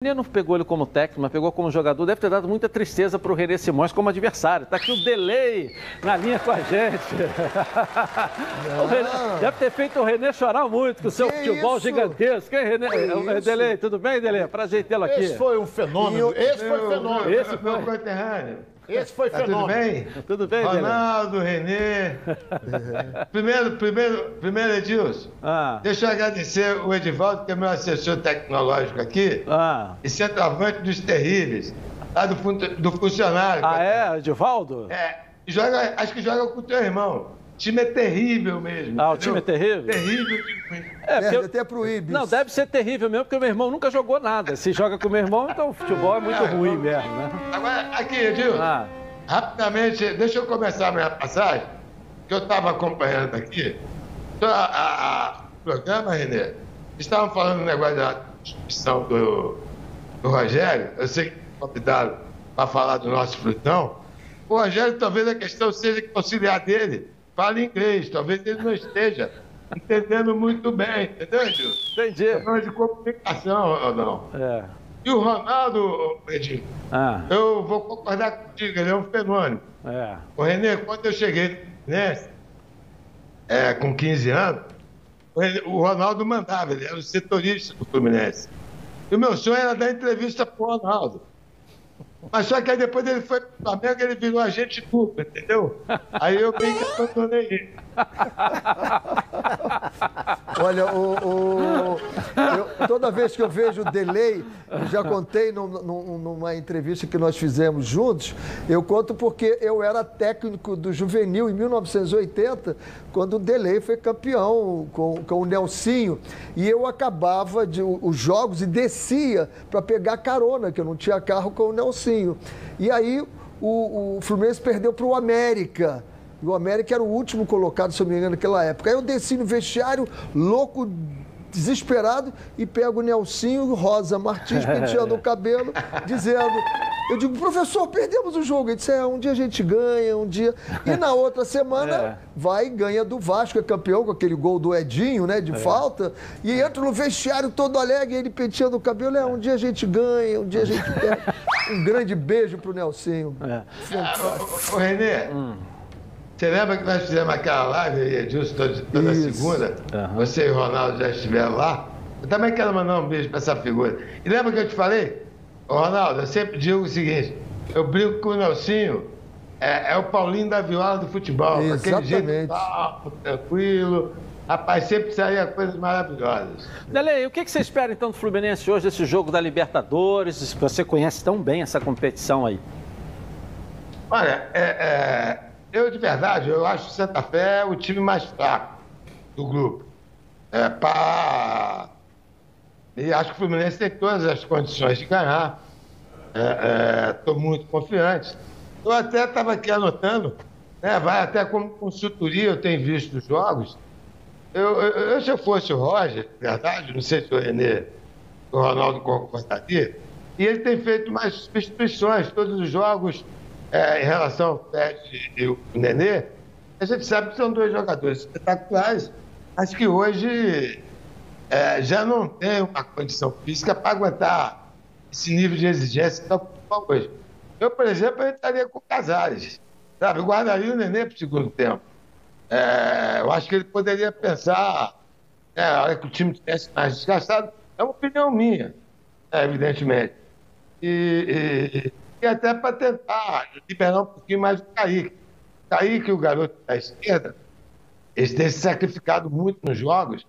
René não pegou ele como técnico, mas pegou como jogador. Deve ter dado muita tristeza para o René Simões como adversário. Está aqui o delay na linha com a gente. René, deve ter feito o René chorar muito com o seu futebol isso? gigantesco. Hein, René? É, delay, tudo bem, Delay? Prazer tê-lo aqui. Esse foi um fenômeno. Esse foi um fenômeno. Esse foi um conterrâneo. Esse foi tá fenômeno. Tudo bem? Tudo bem, Ronaldo, Renê. primeiro, primeiro, primeiro, Edilson, ah. deixa eu agradecer o Edivaldo, que é meu assessor tecnológico aqui, ah. e centroavante dos terríveis, lá do, do funcionário. Ah, é, Edivaldo? É, joga, acho que joga com o teu irmão. O time é terrível mesmo. Ah, o time é terrível? Terrível. É, Perde até pro Ibis. Não, deve ser terrível mesmo, porque o meu irmão nunca jogou nada. Se joga com o meu irmão, então o futebol é muito é, ruim mesmo, né? Agora, aqui, Edilson, ah. rapidamente, deixa eu começar a minha passagem, que eu estava acompanhando aqui. Então, a, a, a, o programa, Renê, estavam falando do negócio da discussão do, do Rogério. Eu sei que convidaram para falar do nosso frutão. O Rogério, talvez a questão seja que auxiliar dele fala inglês, talvez ele não esteja entendendo muito bem, entendeu, Edil? Entendi. É de comunicação ou não. É. E o Ronaldo, Edinho, ah. eu vou concordar contigo, ele é um fenômeno. É. O Renê, quando eu cheguei né, é, com 15 anos, o Ronaldo mandava, ele era o setorista do Fluminense. E o meu sonho era dar entrevista para o Ronaldo. Mas só que aí depois ele foi pro Flamengo ele virou agente duplo, entendeu? Aí eu bem que abandonei ele. Olha, o, o eu, toda vez que eu vejo o delay, já contei numa entrevista que nós fizemos juntos, eu conto porque eu era técnico do juvenil em 1980, quando o delay foi campeão com, com o Nelsinho. E eu acabava de, os jogos e descia para pegar carona, que eu não tinha carro com o Nelsinho. E aí o, o Fluminense perdeu para o América. E o América era o último colocado, se eu me engano, naquela época. Aí eu desci no vestiário, louco, desesperado, e pego o Nelsinho Rosa Martins penteando o cabelo, dizendo. Eu digo, professor, perdemos o jogo. Ele disse, é, um dia a gente ganha, um dia. E na outra semana é. vai e ganha do Vasco, é campeão com aquele gol do Edinho, né? De é. falta. E entra no vestiário todo alegre, ele penteando o cabelo. É, um dia a gente ganha, um dia a gente perde. Um grande beijo pro Nelsinho. É. Ô, Renê. Hum. Você lembra que nós fizemos aquela live, Edilson, toda, toda segunda? Uhum. Você e o Ronaldo já estiveram lá. Eu também quero mandar um beijo para essa figura. E lembra que eu te falei? Ronaldo, eu sempre digo o seguinte: eu brinco com o Nelsinho, é, é o Paulinho da Viola do futebol. Exatamente. Aquele jeito calmo, tranquilo. Rapaz, sempre saía coisas maravilhosas. Dele, o que você espera então do Fluminense hoje, desse jogo da Libertadores? Você conhece tão bem essa competição aí. Olha, é, é eu, de verdade, eu acho o Santa Fé o time mais fraco do grupo. É, pra... E acho que o Fluminense tem todas as condições de ganhar. Estou é, é, muito confiante. Eu até estava aqui anotando, né, vai até como consultoria, eu tenho visto os jogos. Eu, eu, eu, se eu fosse o Roger, verdade, não sei se o Renê, o Ronaldo concordaria, e ele tem feito mais substituições, todos os jogos é, em relação ao Fred e o Nenê, a gente sabe que são dois jogadores espetaculares, mas que hoje é, já não tem uma condição física para aguentar esse nível de exigência que está hoje. Eu, por exemplo, eu entraria com Casares, sabe? Eu guardaria o Nenê para o segundo tempo. É, eu acho que ele poderia pensar, né, hora que o time estivesse mais desgastado, é uma opinião minha, né, evidentemente. E, e, e até para tentar liberar um pouquinho mais o Kaique. Kaique, o garoto da esquerda, eles têm se sacrificado muito nos jogos.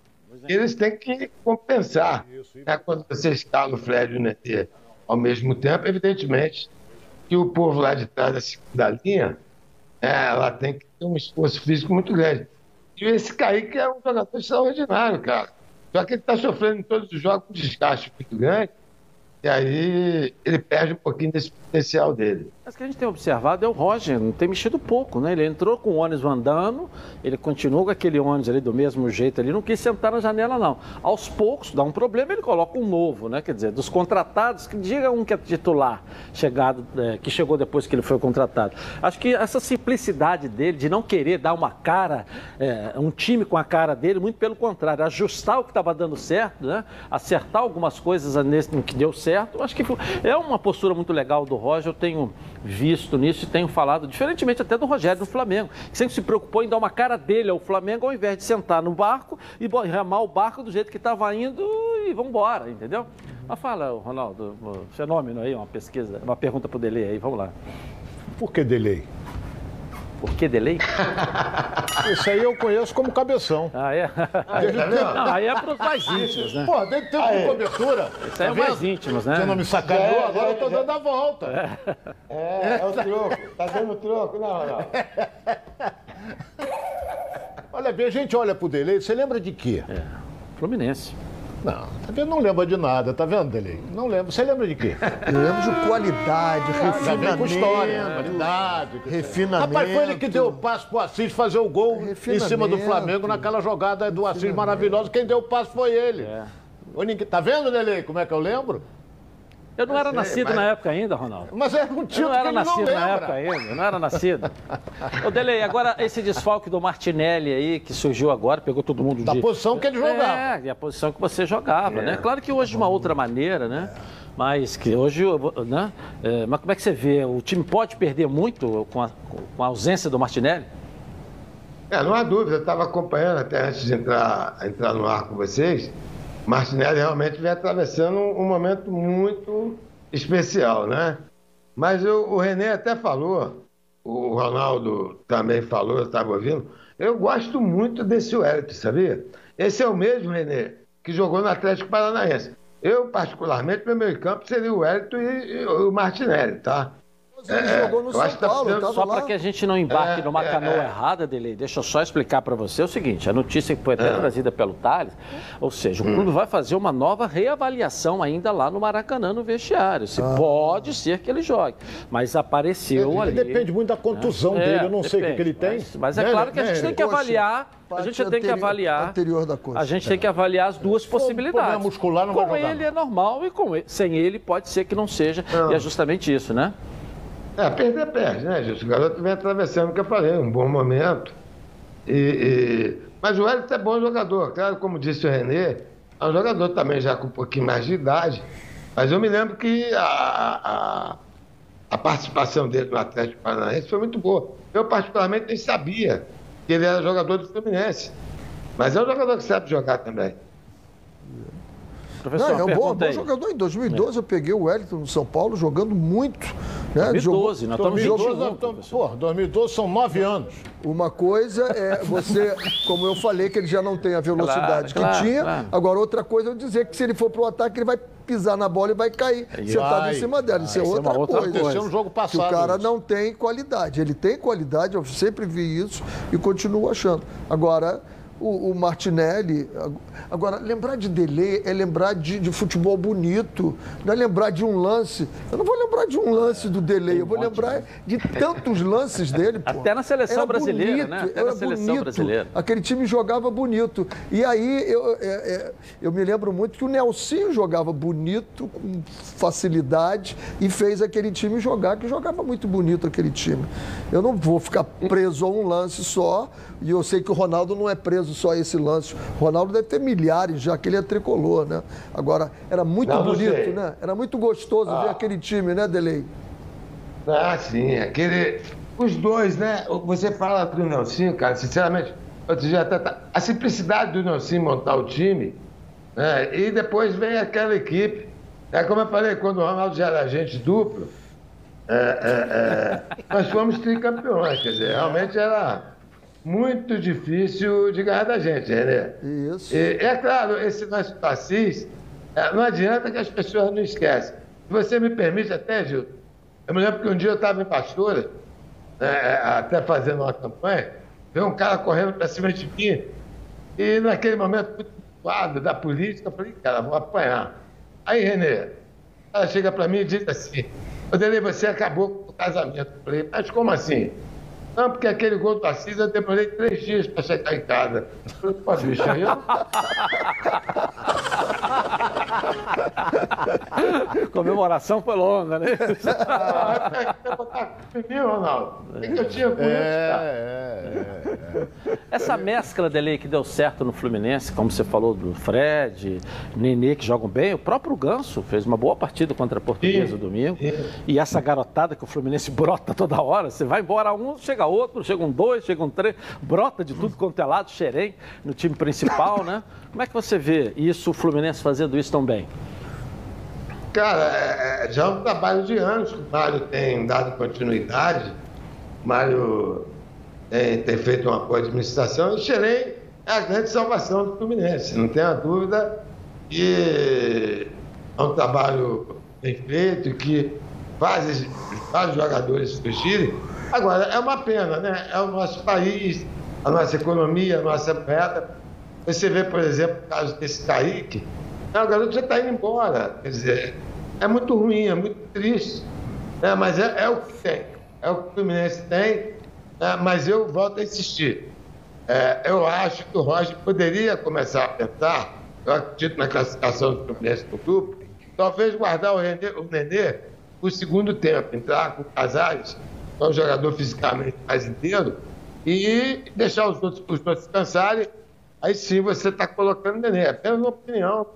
Eles têm que compensar. Né? Quando você escala o Fred e o Netê ao mesmo tempo, evidentemente que o povo lá de trás da segunda linha, é, ela tem que ter um esforço físico muito grande. E esse Kaique é um jogador extraordinário, cara. Só que ele está sofrendo em todos os jogos um desgaste muito grande e aí ele perde um pouquinho desse potencial dele. Mas que a gente tem observado é o Roger, não tem mexido pouco, né? Ele entrou com o ônibus andando, ele continuou com aquele ônibus ali do mesmo jeito ali, não quis sentar na janela, não. Aos poucos, dá um problema, ele coloca um novo, né? Quer dizer, dos contratados, que diga um que é titular, chegado, é, que chegou depois que ele foi contratado. Acho que essa simplicidade dele, de não querer dar uma cara, é, um time com a cara dele, muito pelo contrário, ajustar o que estava dando certo, né? Acertar algumas coisas nesse, no que deu certo. Acho que é uma postura muito legal do Roger, eu tenho visto nisso e tenho falado, diferentemente até do Rogério do Flamengo, que sempre se preocupou em dar uma cara dele ao Flamengo, ao invés de sentar no barco e ramar o barco do jeito que estava indo e vamos embora, entendeu? Mas fala, Ronaldo, fenômeno aí, uma pesquisa, uma pergunta para o Delay aí, vamos lá. Por que delay? Por que delay? Isso aí eu conheço como cabeção. Ah, é? Aí, tá Não, aí é para os mais íntimos, né? Pô, dentro tempo de cobertura. Isso aí é tá mais íntimos, né? Você não me sacaneou, agora eu tô dando a volta. É, é, é o troco. Tá dando troco? Não, não. Olha bem, a gente olha pro delay, você lembra de quê? É, Fluminense. Não, tá vendo? Não lembra de nada, tá vendo, Delei? Não lembro. Você lembra de quê? Eu lembro de qualidade, ah, refinamento. Com história, qualidade. Refinamento. Rapaz, foi ele que deu o passo pro Assis fazer o gol em cima do Flamengo naquela jogada do Assis maravilhosa. Quem deu o passo foi ele. É. Tá vendo, Delei, como é que eu lembro? Eu não era nascido mas... na época ainda, Ronaldo. Mas era um título Eu não era nascido não na época ainda, eu não era nascido. Ô, Delei, agora esse desfalque do Martinelli aí, que surgiu agora, pegou todo mundo Da de... posição que ele jogava. É, e a posição que você jogava, é. né? Claro que hoje de uma outra maneira, né? Mas que hoje, né? É, mas como é que você vê? O time pode perder muito com a, com a ausência do Martinelli? É, não há dúvida. Eu estava acompanhando até antes de entrar, entrar no ar com vocês. Martinelli realmente vem atravessando um momento muito especial, né? Mas eu, o René até falou, o Ronaldo também falou, eu estava ouvindo. Eu gosto muito desse Wellington, sabia? Esse é o mesmo, René, que jogou no Atlético Paranaense. Eu, particularmente, meu meio campo seria o Wellington e, e o Martinelli, tá? Ele é, jogou no São tá Paulo, tá Só para que a gente não embarque é, numa é, canoa é. errada, dele, deixa eu só explicar para você o seguinte: a notícia que foi até é. trazida pelo Thales, ou seja, o hum. clube vai fazer uma nova reavaliação ainda lá no Maracanã, no vestiário. Se ah. pode ser que ele jogue, mas apareceu ali. Depende muito da contusão né? dele, eu não depende, sei o que ele tem. Mas, mas é, claro que a gente tem que avaliar. A gente tem que avaliar. Anterior da coxa. A gente tem que avaliar as duas possibilidades. muscular não com ele é normal e com ele, sem ele pode ser que não seja. Não. E é justamente isso, né? É, perder, perde, né, gente? O garoto vem atravessando o que eu falei, um bom momento. E, e... Mas o Wellington é bom jogador, claro, como disse o Renê, é um jogador também já com um pouquinho mais de idade. Mas eu me lembro que a, a, a participação dele no Atlético Paranaense foi muito boa. Eu, particularmente, nem sabia que ele era jogador do Fluminense. Mas é um jogador que sabe jogar também. Professor, não, é um bom, bom, jogador. Em 2012 é. eu peguei o Wellington no São Paulo jogando muito. Né? 2012, nós estamos 2012, estamos, pô, 2012 são nove anos. Uma coisa é você, como eu falei, que ele já não tem a velocidade claro, que claro, tinha. Claro. Agora, outra coisa é eu dizer que se ele for para o ataque, ele vai pisar na bola e vai cair vai, sentado em cima dela. Isso é outra, outra coisa. coisa. no jogo passado. Que o cara isso. não tem qualidade. Ele tem qualidade, eu sempre vi isso e continuo achando. Agora o, o, Martinelli. Agora, lembrar de Dele é lembrar de, de, futebol bonito, não é lembrar de um lance. Eu não vou lembrar de um lance do Dele, eu vou lembrar de tantos lances dele. Pô. Até na seleção era brasileira, bonito, né? Até na seleção bonito. brasileira. Aquele time jogava bonito. E aí eu, é, é, eu me lembro muito que o Nelsinho jogava bonito, com facilidade, e fez aquele time jogar, que jogava muito bonito aquele time. Eu não vou ficar preso a um lance só, e eu sei que o Ronaldo não é preso só esse lance. O Ronaldo deve ter milhares, já que ele é tricolor, né? Agora, era muito não, bonito, né? Era muito gostoso ah. ver aquele time, né, Delei? Ah, sim. Aquele... Os dois, né? Você fala do Nelson, cara, sinceramente, tá... a simplicidade do Nelson montar o time, né? e depois vem aquela equipe. É como eu falei, quando o Ronaldo já era agente duplo, é, é, é, nós fomos tricampeões, quer dizer, realmente era muito difícil de ganhar da gente, René. Isso. E, é claro, esse nosso passis, é, não adianta que as pessoas não esquecem. Se você me permite até, Gil, eu me lembro que um dia eu estava em Pastora, né, até fazendo uma campanha, veio um cara correndo para cima de mim, e naquele momento, muito quadro da política, eu falei, cara, vou apanhar. Aí, Renê, ela chega para mim e diz assim, Odelei, você acabou com o casamento. Eu falei, mas como assim? Não, porque aquele gol do Assis eu demorei três dias para chegar em casa. Pô, bicho, aí eu... Comemoração foi longa, né? É? É, é. Essa mescla dele que deu certo no Fluminense, como você falou do Fred, Nenê que jogam bem, o próprio Ganso fez uma boa partida contra a Portuguesa domingo. E essa garotada que o Fluminense brota toda hora, você vai embora um, chega outro, chegam dois, chegam três, brota de tudo quanto é lado, xerém no time principal, né? Como é que você vê isso, o Fluminense fazendo isso tão bem? Cara, é, já é um trabalho de anos que o Mário tem dado continuidade. O Mário tem, tem feito uma boa administração e Xerém é a grande salvação do Fluminense, não tenha dúvida. E é um trabalho bem feito que faz vários jogadores surgirem. Agora, é uma pena, né? É o nosso país, a nossa economia, a nossa moeda. Você vê, por exemplo, o caso desse Kaique, é, o garoto já está indo embora. Quer dizer, é muito ruim, é muito triste. né? mas é, é o que tem. É o que o Fluminense tem. né? mas eu volto a insistir. É, eu acho que o Roger poderia começar a pensar, eu acredito na classificação do Fluminense no grupo, talvez guardar o, Renê, o Nenê o segundo tempo, entrar com o Casares, que é um jogador fisicamente mais inteiro, e deixar os outros, os outros descansarem. Aí sim você está colocando o Nenê. É apenas uma opinião.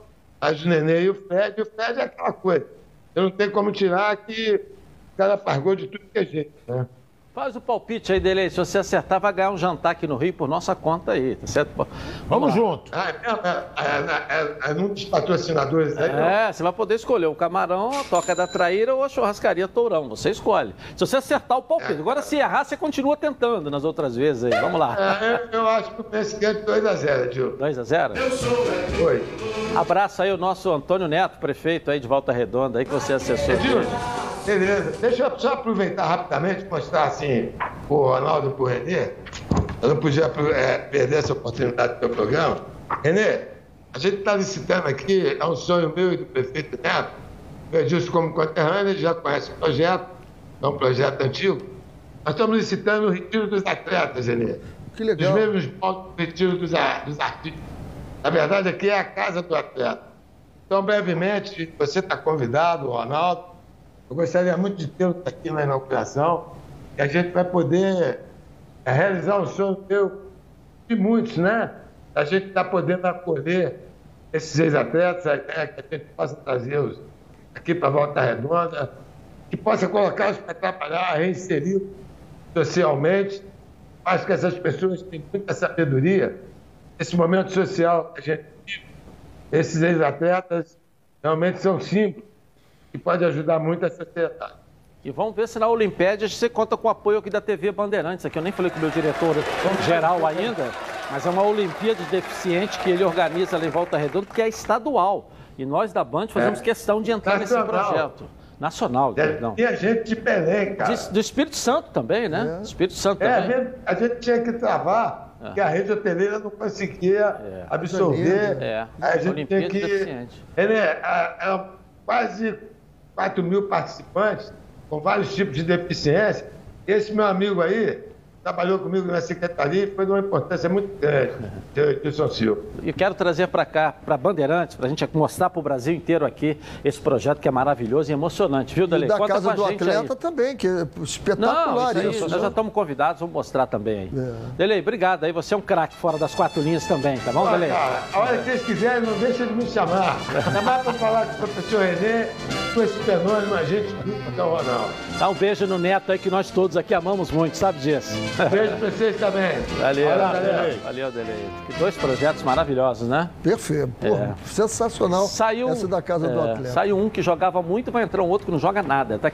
Mas o Nenê e o Fred, o Fred é aquela coisa. Você não tem como tirar que o cara pargou de tudo que é jeito. Né? Faz o palpite aí dele aí. Se você acertar, vai ganhar um jantar aqui no Rio por nossa conta aí, tá certo? Vamos, Vamos junto. Ah, é, é, é, é, é um dos patrocinadores aí. não. É, você vai poder escolher o camarão, a toca da traíra ou a churrascaria tourão. Você escolhe. Se você acertar o palpite. Agora, se errar, você continua tentando nas outras vezes aí. Vamos lá. É, eu, eu acho que o Fluminense ganha de 2x0, Gil. 2 a 0 Foi. Abraço aí o nosso Antônio Neto, prefeito aí de Volta Redonda, aí que você acessou. Gil, beleza. Deixa eu só aproveitar rapidamente e mostrar assim o Ronaldo pro Renê. Eu não podia é, perder essa oportunidade do teu programa. Renê, a gente está licitando aqui, é um sonho meu e do prefeito Neto. O Edilson, como conterrâneo, ele já conhece o projeto, é um projeto antigo. Nós estamos licitando o retiro dos atletas, Renê. Que Os legal. mesmos pontos do retiro dos, dos artistas. Na verdade, aqui é a casa do atleta. Então, brevemente, você está convidado, Ronaldo. Eu gostaria muito de tê-lo aqui na inauguração. E a gente vai poder é, realizar um sonho de muitos, né? A gente está podendo acolher esses ex-atletas, a ideia que a gente possa trazê-los aqui para a Volta Redonda, que possa colocá-los para trabalhar, reinserir socialmente. Acho que essas pessoas têm muita sabedoria. Esse momento social que a gente vive, esses ex-atletas realmente são símbolos que podem ajudar muito a sociedade. E vamos ver se na Olimpíada você conta com o apoio aqui da TV Bandeirantes. Aqui eu nem falei com o meu diretor geral ainda, mas é uma Olimpíada de Deficiente que ele organiza lá em Volta Redonda, que é estadual. E nós da Band fazemos É. questão de entrar nesse Nacional. projeto. Nacional, perdão. E a gente de Belém, cara. De- do Espírito Santo também, né? Do Espírito Santo É, a também. gente, a gente tinha que travar, porque a rede hoteleira não conseguia É. absorver. É. A gente Olimpíada tem que. deficiente. Ele é, é, é quase 4 mil participantes, com vários tipos de deficiência. Esse meu amigo aí trabalhou comigo na secretaria e foi de uma importância muito grande, Edilson Silva. E quero trazer para cá, para Bandeirantes, para a gente mostrar para o Brasil inteiro aqui esse projeto que é maravilhoso e emocionante, viu, E Dele? da Conta Casa do Atleta aí. também, que é Não, espetacular isso aí, isso. nós né? já estamos convidados, vamos mostrar também aí. É. Dele, obrigado aí, você é um craque fora das quatro linhas também, tá bom, Olha, Dele? cara, a hora que vocês quiserem, não deixa de me chamar. É mais para falar com o professor Renê, com esse fenômeno, a gente que é o Ronaldo. Dá um beijo no Neto aí que nós todos aqui amamos muito, sabe disso? Beijo para vocês também. Valeu, valeu, valeu, Dele. Que dois projetos maravilhosos, né? Perfeito. Porra, Sensacional Saiu, essa da Casa do é, Atleta. Saiu um que jogava muito, vai entrar um outro que não joga nada. Tá